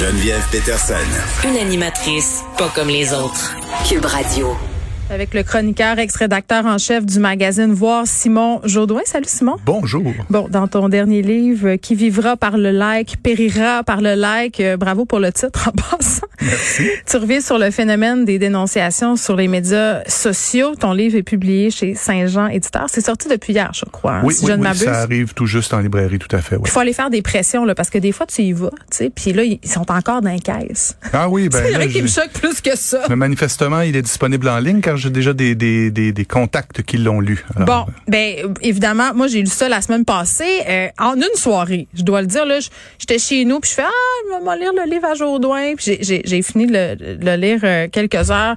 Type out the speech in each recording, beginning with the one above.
Geneviève Peterson. Une animatrice pas comme les autres. Cube Radio. Avec le chroniqueur, ex-rédacteur en chef du magazine Voir, Simon Jaudoin. Salut Simon. Bonjour. Bon, dans ton dernier livre, Qui vivra par le like, périra par le like. Euh, bravo pour le titre en passant. Merci. Tu reviens sur le phénomène des dénonciations sur les médias sociaux. Ton livre est publié chez Saint-Jean Éditeur. C'est sorti depuis hier, je crois. hein, Oui, si oui, je ne oui, ça arrive tout juste en librairie, tout à fait. Il faut aller faire des pressions là, parce que des fois tu y vas, tu sais, puis là ils sont encore dans les caisses. Ah oui, ben Il y en a là, qui me choquent plus que ça. mais manifestement, il est disponible en ligne car j'ai déjà des, des, des, des contacts qui l'ont lu. Alors, Bon, ben euh, évidemment, moi j'ai lu ça la semaine passée euh, en une soirée. Je dois le dire là, j'étais chez nous puis je fais ah, je vais m'en lire le livre à Jourdain puis j'ai- j'ai fini de le, le lire euh, quelques heures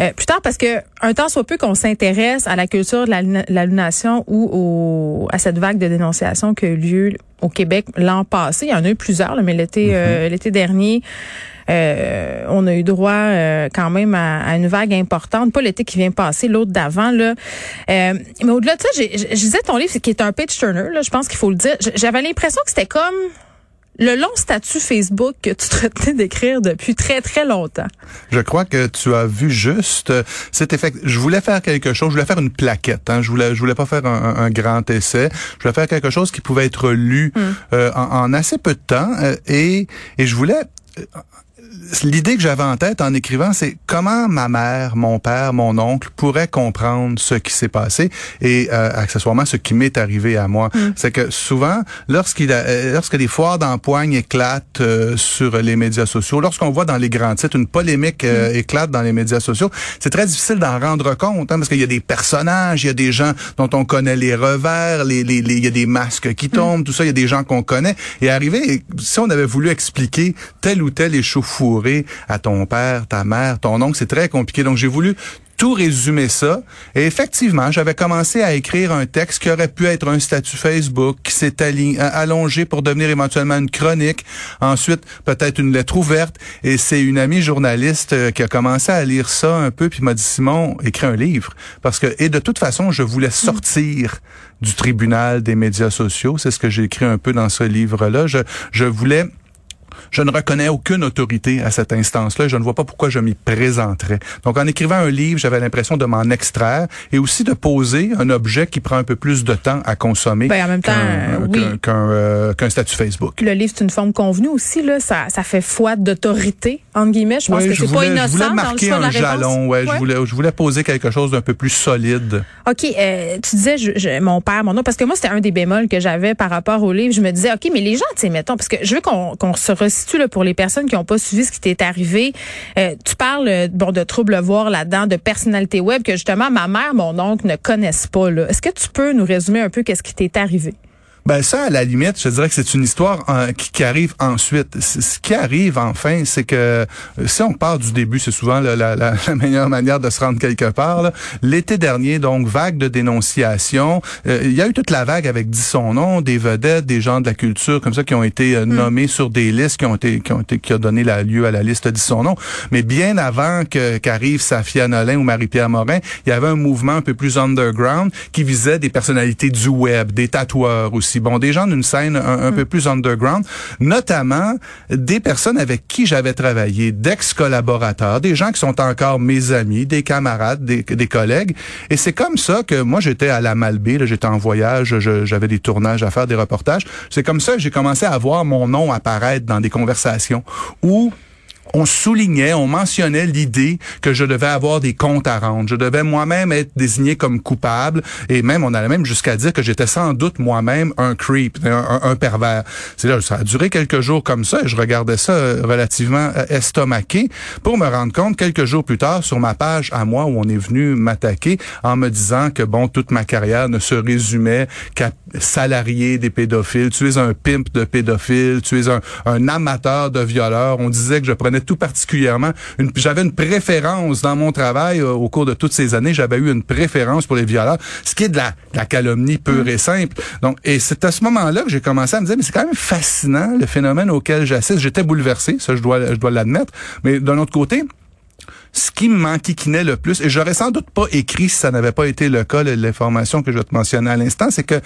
euh, plus tard parce que un temps soit peu qu'on s'intéresse à la culture de la luna- l'aliénation ou au, à cette vague de dénonciation qui a eu lieu au Québec l'an passé. Il y en a eu plusieurs, là, mais l'été euh, l'été dernier. Euh, on a eu droit euh, quand même à, à une vague importante, pas l'été qui vient passer, l'autre d'avant là. Euh, mais au-delà de ça, j'ai- je disais ton livre qui est un page turner là, je pense qu'il faut le dire. J'avais l'impression que c'était comme le long statut Facebook que tu te retenais d'écrire depuis très très longtemps. Je crois que tu as vu juste euh, cet effet. Je voulais faire quelque chose. Je voulais faire une plaquette. Hein. Je voulais, je voulais pas faire un, un- grand essai. Je voulais faire quelque chose qui pouvait être lu euh, en, en assez peu de temps. euh, et, et je voulais. euh, L'idée que j'avais en tête en écrivant, c'est comment ma mère, mon père, mon oncle pourraient comprendre ce qui s'est passé et euh, accessoirement ce qui m'est arrivé à moi. C'est que souvent, lorsqu'il a, euh, lorsque des foires d'empoigne éclatent euh, sur les médias sociaux, lorsqu'on voit dans les grands titres une polémique euh, éclate dans les médias sociaux, c'est très difficile d'en rendre compte hein, parce qu'il y a des personnages, il y a des gens dont on connaît les revers, les, les, les- il y a des masques qui tombent, tout ça, il y a des gens qu'on connaît. Et arrivé, si on avait voulu expliquer tel ou tel à ton père, ta mère, ton oncle, c'est très compliqué. Donc j'ai voulu tout résumer ça. Et effectivement, j'avais commencé à écrire un texte qui aurait pu être un statut Facebook, qui s'est allongé pour devenir éventuellement une chronique. Ensuite, peut-être une lettre ouverte. Et c'est une amie journaliste euh, qui a commencé à lire ça un peu, puis m'a dit, Simon, écris un livre. Parce que, et de toute façon, je voulais sortir du tribunal des médias sociaux. C'est ce que j'ai écrit un peu dans ce livre-là. Je, je voulais je ne reconnais aucune autorité à cette instance-là. Je ne vois pas pourquoi je m'y présenterais. Donc, en écrivant un livre, j'avais l'impression de m'en extraire et aussi de poser un objet qui prend un peu plus de temps à consommer Ben, en même temps, qu'un euh, oui. euh, statut Facebook. Le livre c'est une forme convenue aussi là, ça ça fait foi d'autorité entre guillemets. Je pense Ouais, que c'est pas innocent je voulais dans le marquer choix de la un jalon. Ouais, Ouais. Je, voulais, je voulais poser quelque chose d'un peu plus solide. OK, euh, tu disais je, je- mon père, mon oncle, parce que moi, c'était un des bémols que j'avais par rapport au livre. Je me disais, OK, mais les gens, tu sais, mettons, parce que je veux qu'on qu'on se resitue là, pour les personnes qui n'ont pas suivi ce qui t'est arrivé. Euh, tu parles euh, bon de troubles voir là-dedans, de personnalité web que justement ma mère, mon oncle ne connaissent pas. Est-ce que tu peux nous résumer un peu qu'est-ce qui t'est arrivé? Ben ça, à la limite, je dirais que c'est une histoire euh, qui, qui arrive ensuite. Ce qui arrive enfin, c'est que euh, si on part du début, c'est souvent la, la- la- meilleure manière de se rendre quelque part. L'été dernier, donc vague de dénonciation. Euh, il y a eu toute la vague avec dit son nom, des vedettes, des gens de la culture comme ça qui ont été euh, nommés sur des listes, qui ont été, qui ont été, qui a donné la, lieu à la liste dit son nom. Mais bien avant que qu'arrive Safia Nolin ou Marie-Pierre Morin, il y avait un mouvement un peu plus underground qui visait des personnalités du web, des tatoueurs aussi. Bon, des gens d'une scène un, un peu plus underground, notamment des personnes avec qui j'avais travaillé, d'ex-collaborateurs, des gens qui sont encore mes amis, des camarades, des, des collègues. Et c'est comme ça que moi, j'étais à la Malbaie, j'étais en voyage, j'avais des tournages à faire, des reportages. C'est comme ça que j'ai commencé à voir mon nom apparaître dans des conversations où on soulignait, on mentionnait l'idée que je devais avoir des comptes à rendre. Je devais moi-même être désigné comme coupable et même, on allait même jusqu'à dire que j'étais sans doute moi-même un creep, un, pervers. C'est là, ça a duré quelques jours comme ça et je regardais ça euh, relativement euh, estomaqué pour me rendre compte quelques jours plus tard sur ma page à moi où on est venu m'attaquer en me disant que bon, toute ma carrière ne se résumait qu'à salarier des pédophiles. Tu es un pimp de pédophiles, tu es un, un amateur de violeurs. On disait que je prenais tout particulièrement, j'avais une préférence dans mon travail euh, au cours de toutes ces années, j'avais eu une préférence pour les violeurs, ce qui est de la, de la calomnie pure et simple. Donc, et c'est à ce moment-là que j'ai commencé à me dire, mais c'est quand même fascinant le phénomène auquel j'assiste. J'étais bouleversé, ça je dois, je dois l'admettre. Mais d'un autre côté, ce qui me le plus, et j'aurais sans doute pas écrit si ça n'avait pas été le cas, l'information que je vais te mentionner à l'instant, c'est que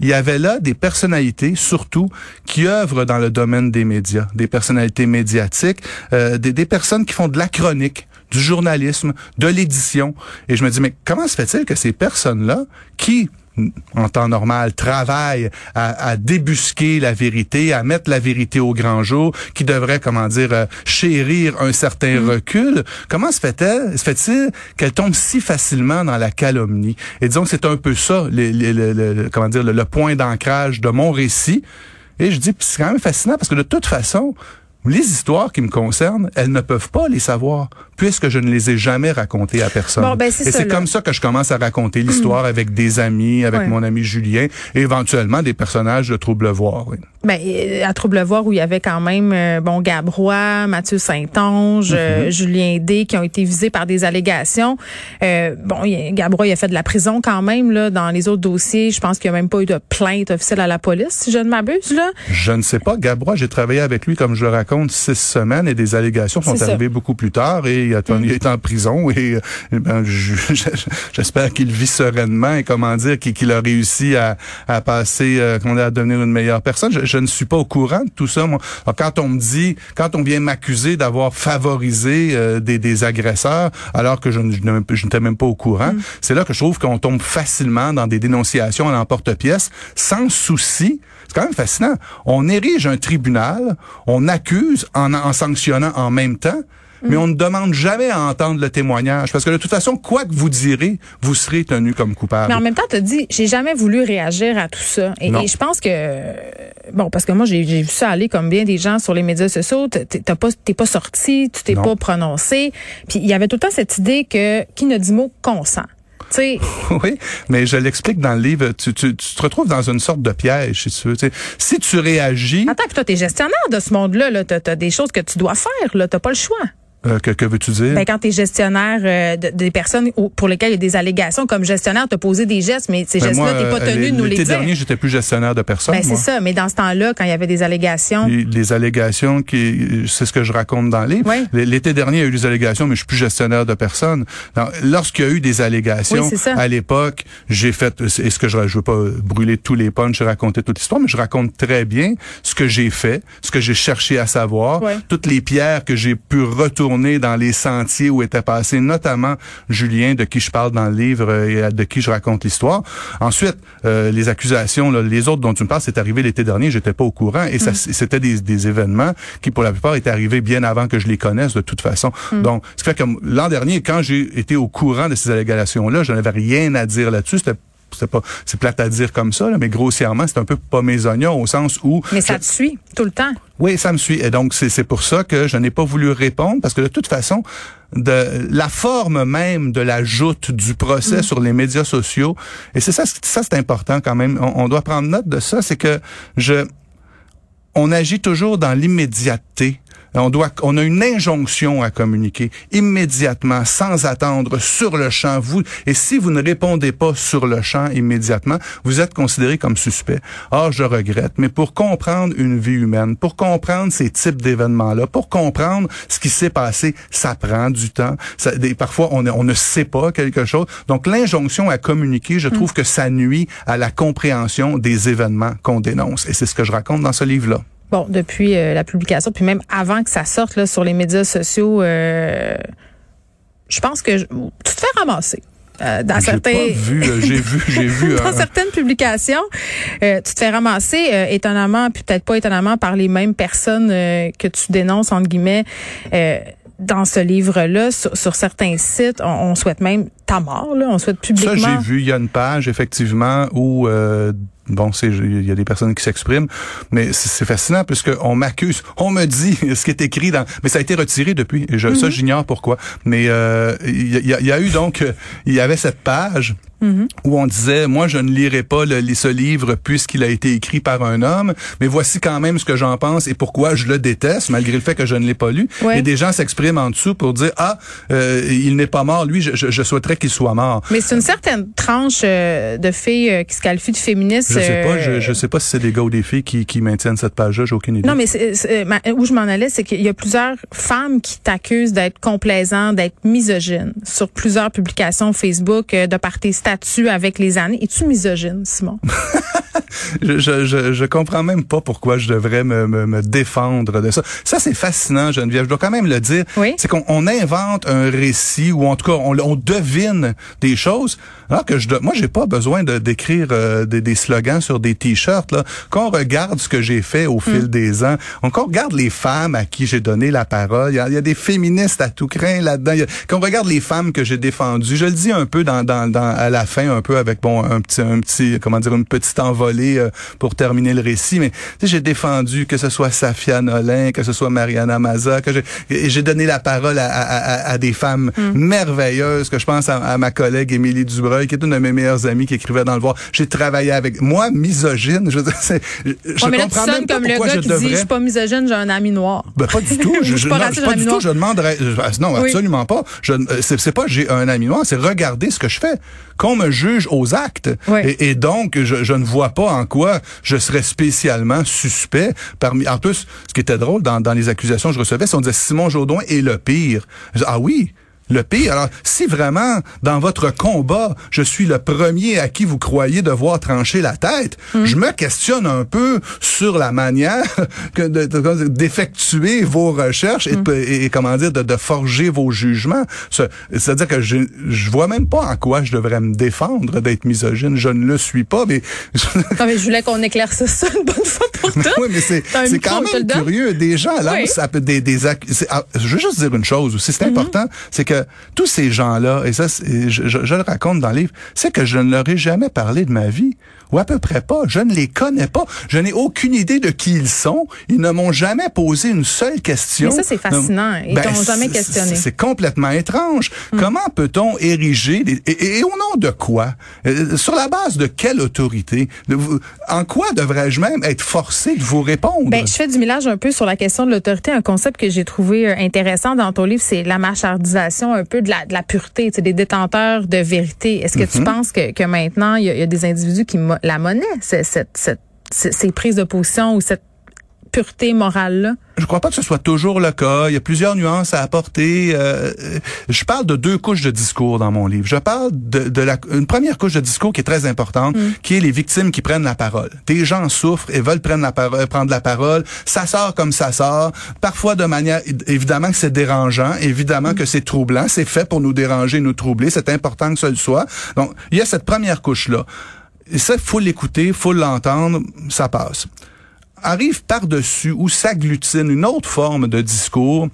il y avait là des personnalités, surtout, qui œuvrent dans le domaine des médias, des personnalités médiatiques, euh, des, des personnes qui font de la chronique, du journalisme, de l'édition. Et je me dis, mais comment se fait-il que ces personnes-là, qui en temps normal, travaillent à, débusquer la vérité, à mettre la vérité au grand jour, qui devrait, comment dire, euh, chérir un certain mm. recul. Comment se fait-elle, se fait-il qu'elle tombe si facilement dans la calomnie? Et disons que c'est un peu ça, le, comment dire, le point d'ancrage de mon récit. Et je dis, c'est quand même fascinant parce que de toute façon, les histoires qui me concernent, elles ne peuvent pas les savoir puisque je ne les ai jamais racontées à personne. Ben, et c'est comme ça que je commence à raconter l'histoire avec des amis, avec mon ami Julien et éventuellement des personnages de Trouble-Voir. Oui. Ben, à Trouble-Voir où il y avait quand même euh, bon Gabrois, Mathieu Saint-Onge, euh, mm-hmm. Julien D qui ont été visés par des allégations. Euh, bon, Gabrois il a fait de la prison quand même là dans les autres dossiers. Je pense qu'il n'y a même pas eu de plainte officielle à la police, si je ne m'abuse là. Je ne sais pas. Gabrois, j'ai travaillé avec lui comme je le raconte six semaines et des allégations sont arrivées beaucoup plus tard et il, il est en prison et, euh, ben, j'espère qu'il vit sereinement et comment dire qu'il a réussi à, à passer, euh, dire, à devenir une meilleure personne. Je, ne suis pas au courant de tout ça. Moi. quand on me dit, quand on vient m'accuser d'avoir favorisé euh, des, des, agresseurs alors que je, je n'étais même pas au courant, mm. c'est là que je trouve qu'on tombe facilement dans des dénonciations à l'emporte-pièce sans souci. C'est quand même fascinant. On érige un tribunal, on accuse en, en sanctionnant en même temps mais on ne demande jamais à entendre le témoignage parce que de toute façon, quoi que vous direz, vous serez tenu comme coupable. Mais en même temps, tu dit, j'ai jamais voulu réagir à tout ça. Et, je pense que, bon, parce que moi, j'ai vu ça aller comme bien des gens sur les médias sociaux. T'es pas, t'es pas sorti, tu t'es pas prononcé. Puis il y avait tout le temps cette idée que qui ne dit mot consent? oui, mais je l'explique dans le livre. Tu, tu, tu, te retrouves dans une sorte de piège, si tu veux. Si tu réagis... Attends, puis toi, t'es gestionnaire de ce monde-là. Là. T'as as des choses que tu dois faire. Là. T'as pas le choix. Euh, que, que veux-tu dire? Ben, quand tu es gestionnaire euh, des personnes pour lesquelles il y a des allégations, comme gestionnaire, tu as posé des gestes, mais ces ben, gestes-là, tu pas tenu de nous les dire. L'été dernier, j'étais plus gestionnaire de personnes. Ben, c'est ça, mais dans ce temps-là, quand il y avait des allégations... Les, allégations, qui c'est ce que je raconte dans le livre. L'été dernier, il y a eu des allégations, mais je suis plus gestionnaire de personnes. Lorsqu'il y a eu des allégations, à l'époque, j'ai fait... Est-ce que je ne veux pas brûler tous les punchs, raconter toute l'histoire, mais je raconte très bien ce que j'ai fait, ce que j'ai cherché à savoir, toutes les pierres que j'ai pu retourner dans les sentiers où était passé notamment Julien, de qui je parle dans le livre euh, et de qui je raconte l'histoire. Ensuite, euh, les accusations, les autres dont tu me parles, c'est arrivé l'été dernier, j'étais pas au courant et mm. c'était des, des, événements qui, pour la plupart, étaient arrivés bien avant que je les connaisse de toute façon. Mm. Donc, ce fait que l'an dernier, quand j'ai été au courant de ces allégations-là, je n'avais rien à dire là-dessus. C'était c'est pas c'est plate à dire comme ça mais grossièrement c'est un peu pas mes oignons au sens où mais ça te suit tout le temps. Oui ça me suit. Et donc c'est c'est pour ça que je n'ai pas voulu répondre parce que de toute façon de la forme même de la joute du procès mm. sur les médias sociaux et c'est ça ça c'est important quand même. On, on doit prendre note de ça c'est que je on agit toujours dans l'immédiateté on doit, on a une injonction à communiquer immédiatement, sans attendre, sur le champ. Vous, et si vous ne répondez pas sur le champ immédiatement, vous êtes considéré comme suspect. Or, je regrette, mais pour comprendre une vie humaine, pour comprendre ces types d'événements-là, pour comprendre ce qui s'est passé, ça prend du temps. Ça, des, parfois, on, on ne sait pas quelque chose. Donc, l'injonction à communiquer, je trouve mm. que ça nuit à la compréhension des événements qu'on dénonce. Et c'est ce que je raconte dans ce livre-là. Bon, depuis euh, la publication, puis même avant que ça sorte là, sur les médias sociaux, euh, je pense que tu te fais ramasser. Euh, dans certains vu, j'ai vu j'ai vu dans certaines publications tu te fais ramasser étonnamment puis peut-être pas étonnamment par les mêmes personnes que tu dénonces entre guillemets dans ce livre-là, sur, certains sites, on, souhaite même ta mort, là, on souhaite publiquement. Ça, j'ai vu, il y a une page, effectivement, où bon, c'est il y a des personnes qui s'expriment, mais c'est fascinant puisque on m'accuse, on me dit ce qui est écrit dans, mais ça a été retiré depuis. Et je, Ça, mhm. j'ignore pourquoi. Mais euh, il y, a, y, a eu donc, il y avait cette page Mm-hmm. où on disait, moi, je ne lirai pas le, ce livre puisqu'il a été écrit par un homme, mais voici quand même ce que j'en pense et pourquoi je le déteste, malgré le fait que je ne l'ai pas lu. Et des gens s'expriment en dessous pour dire, ah, euh, il n'est pas mort, lui, je, je, souhaiterais qu'il soit mort. Mais c'est une certaine tranche euh, de filles euh, qui se qualifient de féministes. Je sais pas, je, euh, je sais pas si c'est des gars ou des filles qui, qui maintiennent cette page-là, j'ai aucune idée. Non, mais c'est- c'est- ma- où je m'en allais, c'est qu'il y a plusieurs femmes qui t'accusent d'être complaisant, d'être misogyne sur plusieurs publications Facebook de par tes statuts avec les années. Es-tu misogyne, Simon? je, je, je, je comprends même pas pourquoi je devrais me, me, me défendre de ça. Ça, c'est fascinant, Geneviève. Je dois quand même le dire. Oui. C'est qu'on on invente un récit ou en tout cas, on, on devine des choses. Alors que je, moi, j'ai pas besoin de d'écrire euh, des, des slogans sur des t-shirts. Là, quand on regarde ce que j'ai fait au fil des ans, on, quand on regarde les femmes à qui j'ai donné la parole, il y a, il y a des féministes à tout craint là-dedans. Il y a- Quand on regarde les femmes que j'ai défendues, je le dis un peu dans, dans, dans à la fin, un peu avec bon un petit un petit comment dire une petite envolée euh, pour terminer le récit. Mais j'ai défendu que ce soit Safia Nolin, que ce soit Mariana Maza, que j'ai donné la parole à, à, à, à des femmes merveilleuses. Que je pense à, à ma collègue Émilie Dubreuil, qui est une de mes meilleures amies, qui écrivait dans le Voir. J'ai travaillé avec moi misogyne. Je, veux dire, je, je Ouais, mais là, tu comprends sonnes même pas comme le gars je qui dit, je devrais. suis pas misogyne, j'ai un ami noir. Ben, pas du tout. Ou Je, je pas non, pas un du ami tout. noir. Je demanderais. je- Non, Oui. absolument pas. Je, euh, c'est, pas j'ai un ami noir, c'est regarder ce que je fais. Qu'on me juge aux actes. Oui. Et, et donc, je, je ne vois pas en quoi je serais spécialement suspect. Parmi, en plus, ce qui était drôle dans, dans les accusations que je recevais, c'est on disait Simon Jaudoin est le pire. Ah oui? Le pire. Alors, si vraiment, dans votre combat, je suis le premier à qui vous croyez devoir trancher la tête, Hmm. je me questionne un peu sur la manière que de- de- d'effectuer vos recherches et, Hmm. de- et, et, comment dire, de, de forger vos jugements. Ce- C'est-à-dire que je, je vois même pas en quoi je devrais me défendre d'être misogyne. Je ne le suis pas, mais... Non, mais je voulais qu'on éclaircisse ça une bonne fois pour toutes. oui, mais c'est quand même curieux. Des gens là, Oui. ça peut- des, des ah, je veux juste dire une chose aussi, c'est Mm-hmm. important, c'est que tous ces gens-là, et ça, je le raconte dans le livre, c'est que je ne leur ai jamais parlé de ma vie, ou à peu près pas. Je ne les connais pas. Je n'ai aucune idée de qui ils sont. Ils ne m'ont jamais posé une seule question. Mais ça, c'est fascinant. Ils Ben, t'ont jamais questionné. C'est complètement étrange. Mm. Comment peut-on ériger des- et, et- et au nom de quoi? Euh, Sur la base de quelle autorité? De En quoi devrais-je même être forcé de vous répondre? Ben, je fais du millage un peu sur la question de l'autorité. Un concept que j'ai trouvé euh, intéressant dans ton livre, c'est la marchandisation un peu de la, de la pureté, des détenteurs de vérité. Est-ce que tu penses que, que maintenant, il y, y a des individus qui la monnaie, c'est- cette, cette, ces prises de position ou cette pureté morale-là? Je crois pas que ce soit toujours le cas. Il y a plusieurs nuances à apporter. Euh, euh, je parle de deux couches de discours dans mon livre. Je parle de, de la, une première couche de discours qui est très importante, qui est les victimes qui prennent la parole. Des gens souffrent et veulent prendre la parole, prendre la parole. Ça sort comme ça sort. Parfois de manière, évidemment que c'est dérangeant, évidemment que c'est troublant. C'est fait pour nous déranger, nous troubler. C'est important que le soit. Donc, il y a cette première couche-là. Et ça, faut l'écouter, faut l'entendre, ça passe arrive par-dessus ou s'agglutine une autre forme de discours.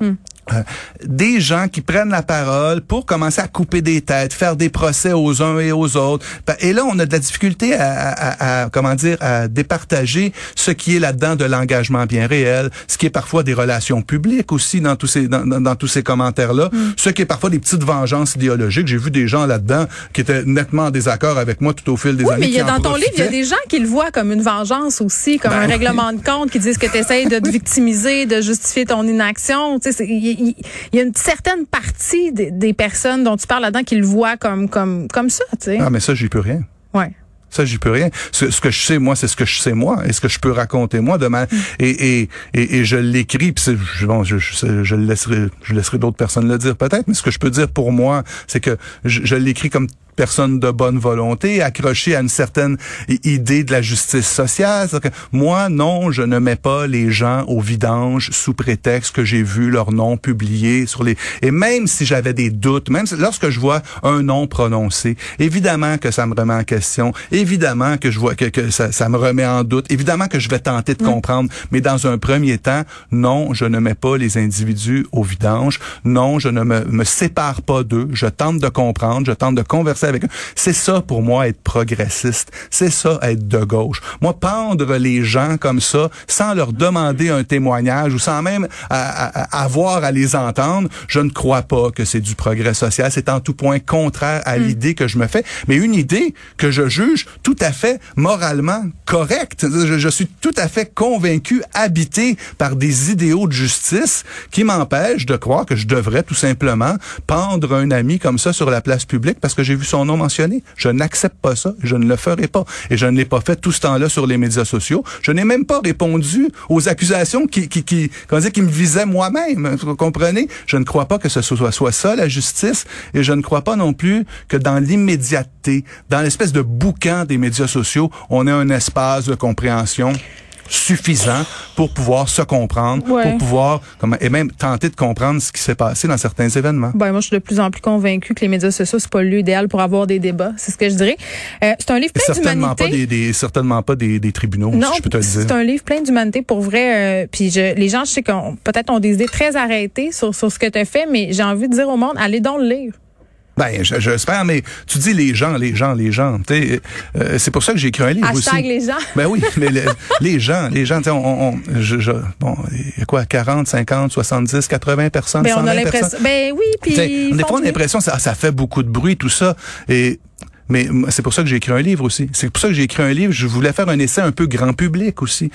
Euh, des gens qui prennent la parole pour commencer à couper des têtes, faire des procès aux uns et aux autres. Et là, on a de la difficulté à, à- à- comment dire, à départager ce qui est là-dedans de l'engagement bien réel, ce qui est parfois des relations publiques aussi dans tous ces dans, dans- dans tous ces commentaires-là, ce qui est parfois des petites vengeances idéologiques. J'ai vu des gens là-dedans qui étaient nettement en désaccord avec moi tout au fil des Oui, années. mais il y a dans ton livre, il y a des gens qui le voient comme une vengeance aussi, comme Ben un oui. règlement de compte, qui disent que tu essayes de te victimiser, de justifier ton inaction. Tu sais, il y, a une certaine partie des, des personnes dont tu parles là-dedans qui le voient comme comme comme ça, tu sais. Ah, mais ça, j'y peux rien. Ouais. Ça, j'y peux rien. Ce, ce que je sais, moi, c'est ce que je sais, moi, et ce que je peux raconter, moi, demain. Et, et, et, et je l'écris, puis bon, je, je, je laisserai, je laisserai d'autres personnes le dire peut-être, mais ce que je peux dire pour moi, c'est que je, je l'écris comme personne de bonne volonté, accroché à une certaine idée de la justice sociale. Que moi, non, je ne mets pas les gens au vidange sous prétexte que j'ai vu leur nom publié sur les... Et même si j'avais des doutes, même si- lorsque je vois un nom prononcé, évidemment que ça me remet en question, évidemment que je vois que, que ça, ça me remet en doute, évidemment que je vais tenter de comprendre, mais dans un premier temps, non, je ne mets pas les individus au vidange, non, je ne me, me sépare pas d'eux, je tente de comprendre, je tente de converser converser avec eux. C'est ça pour moi être progressiste. C'est ça être de gauche. Moi, pendre les gens comme ça, sans leur demander un témoignage ou sans même avoir à les entendre, je ne crois pas que c'est du progrès social. C'est en tout point contraire à hmm. l'idée que je me fais, mais une idée que je juge tout à fait moralement correcte. Je, je suis tout à fait convaincu, habité par des idéaux de justice qui m'empêchent de croire que je devrais tout simplement pendre un ami comme ça sur la place publique parce que j'ai vu son nom mentionné. Je n'accepte pas ça. Je ne le ferai pas. Et je ne l'ai pas fait tout ce temps-là sur les médias sociaux. Je n'ai même pas répondu aux accusations qui, qui, qui, dire, qui me visaient moi-même. Vous comprenez? Je ne crois pas que ce soit, soit ça, la justice. Et je ne crois pas non plus que dans l'immédiateté, dans l'espèce de boucan des médias sociaux, on ait un espace de compréhension suffisant pour pouvoir se comprendre, pour pouvoir comme, et même tenter de comprendre ce qui s'est passé dans certains événements. Ben, moi, je suis de plus en plus convaincu que les médias sociaux, c'est pas le lieu idéal pour avoir des débats. C'est ce que je dirais. Euh, c'est un livre plein d'humanité. Pas des, des, certainement pas des, des tribunaux, non, si je peux te le dire. C'est un livre plein d'humanité pour vrai. Euh, puis je, les gens, je sais qu'on peut-être ont des idées très arrêtées sur, sur ce que tu as fait, mais j'ai envie de dire au monde, allez donc le lire. Ben, j'espère, mais tu dis les gens, les gens, les gens. Euh, c'est pour ça que j'ai écrit un livre Hashtag aussi. les gens. Ben oui, mais les gens, les gens, on, on je, je, bon, il y a quoi, 40, 50, 70, 80 personnes, ben, on a l'impression. Ben oui, puis. Des fois, on a l'impression que ça, ça fait beaucoup de bruit, tout ça. Et mais c'est pour ça que j'ai écrit un livre aussi. C'est pour ça que j'ai écrit un livre. Je voulais faire un essai un peu grand public aussi.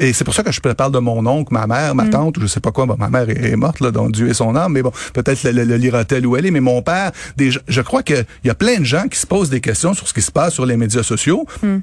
et c'est pour ça que je parle de mon oncle, ma mère, ma mm. tante, ou je sais pas quoi. ma mère est, morte, là, donc Dieu est son âme. Mais bon, peut-être le, le, lira-t-elle où elle est. Mais mon père, des, je crois qu'il y a plein de gens qui se posent des questions sur ce qui se passe sur les médias sociaux. Mm.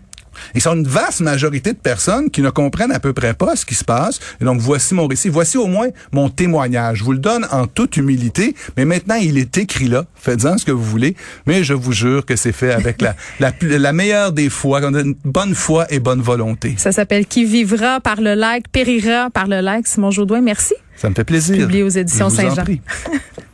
Ils sont une vaste majorité de personnes qui ne comprennent à peu près pas ce qui se passe. Et donc, voici mon récit. Voici au moins mon témoignage. Je vous le donne en toute humilité, mais maintenant, il est écrit là. Faites-en ce que vous voulez. Mais je vous jure que c'est fait avec la, la, la meilleure des fois, une bonne foi et bonne volonté. Ça s'appelle Qui vivra par le like, périra par le like. Simon Jodoin, merci. Ça me fait plaisir. Publié aux éditions Saint-Jean.